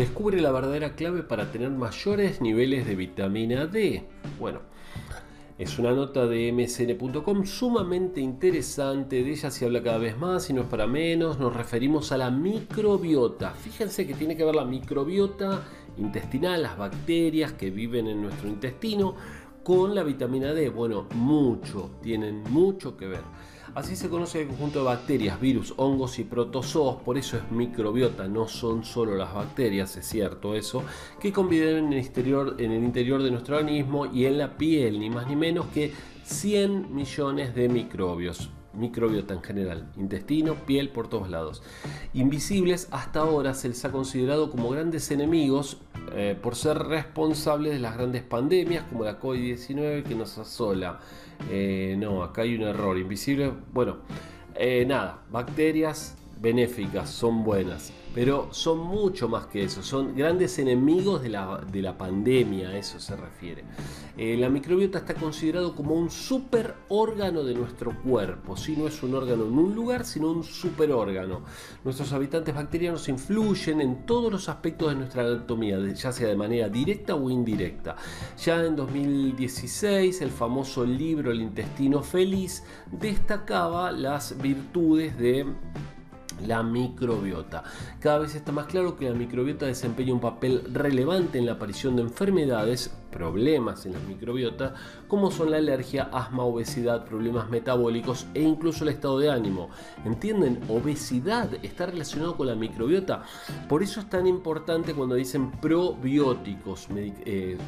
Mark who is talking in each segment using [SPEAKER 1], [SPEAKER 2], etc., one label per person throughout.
[SPEAKER 1] Descubre la verdadera clave para tener mayores niveles de vitamina D. Bueno, es una nota de msn.com sumamente interesante, de ella se habla cada vez más y no es para menos, nos referimos a la microbiota. Fíjense que tiene que ver la microbiota intestinal, las bacterias que viven en nuestro intestino, con la vitamina D. Bueno, mucho, tienen mucho que ver. Así se conoce el conjunto de bacterias, virus, hongos y protozoos, por eso es microbiota, no son solo las bacterias, es cierto eso, que conviven en el, en el interior de nuestro organismo y en la piel, ni más ni menos que 100 millones de microbios microbiota en general, intestino, piel, por todos lados. Invisibles hasta ahora se les ha considerado como grandes enemigos eh, por ser responsables de las grandes pandemias como la COVID-19 que nos asola. Eh, no, acá hay un error. Invisible, bueno, eh, nada, bacterias benéficas, son buenas pero son mucho más que eso, son grandes enemigos de la, de la pandemia, a eso se refiere. Eh, la microbiota está considerado como un super órgano de nuestro cuerpo, si no es un órgano en un lugar, sino un super órgano. Nuestros habitantes bacterianos influyen en todos los aspectos de nuestra anatomía, ya sea de manera directa o indirecta. Ya en 2016, el famoso libro El intestino feliz destacaba las virtudes de la microbiota. Cada vez está más claro que la microbiota desempeña un papel relevante en la aparición de enfermedades, problemas en la microbiota, como son la alergia, asma, obesidad, problemas metabólicos e incluso el estado de ánimo. ¿Entienden? Obesidad está relacionado con la microbiota. Por eso es tan importante cuando dicen probióticos, eh,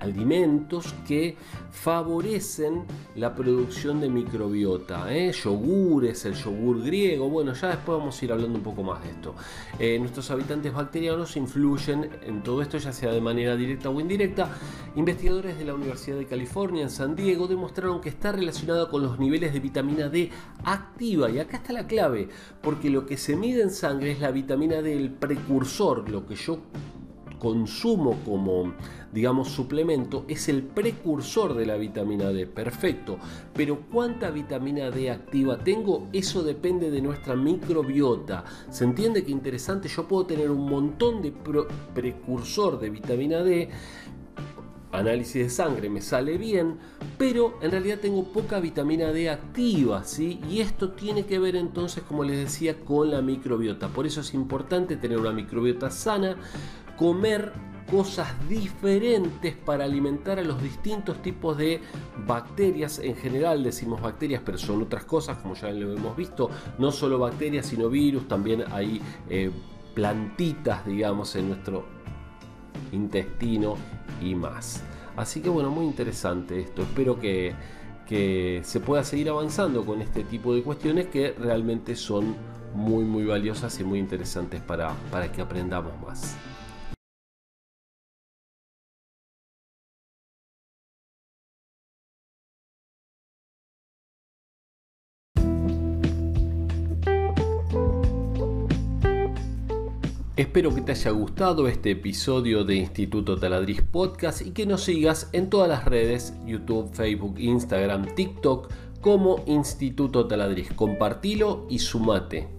[SPEAKER 1] alimentos que favorecen la producción de microbiota. ¿eh? Yogures, el yogur griego, bueno, ya después vamos a ir hablando un poco más de esto. Eh, nuestros habitantes bacterianos influyen en todo esto, ya sea de manera directa o indirecta. Investigadores de la Universidad de California en San Diego demostraron que está relacionado con los niveles de vitamina D activa. Y acá está la clave, porque lo que se mide en sangre es la vitamina D, el precursor, lo que yo consumo como, digamos, suplemento es el precursor de la vitamina D. Perfecto. Pero ¿cuánta vitamina D activa tengo? Eso depende de nuestra microbiota. ¿Se entiende qué interesante? Yo puedo tener un montón de precursor de vitamina D análisis de sangre me sale bien, pero en realidad tengo poca vitamina D activa, ¿sí? Y esto tiene que ver entonces, como les decía, con la microbiota. Por eso es importante tener una microbiota sana, comer cosas diferentes para alimentar a los distintos tipos de bacterias. En general decimos bacterias, pero son otras cosas, como ya lo hemos visto, no solo bacterias, sino virus, también hay eh, plantitas, digamos, en nuestro intestino y más. Así que bueno, muy interesante esto. Espero que, que se pueda seguir avanzando con este tipo de cuestiones que realmente son muy muy valiosas y muy interesantes para, para que aprendamos más. Espero que te haya gustado este episodio de Instituto Taladriz Podcast y que nos sigas en todas las redes, YouTube, Facebook, Instagram, TikTok, como Instituto Taladriz. Compartilo y sumate.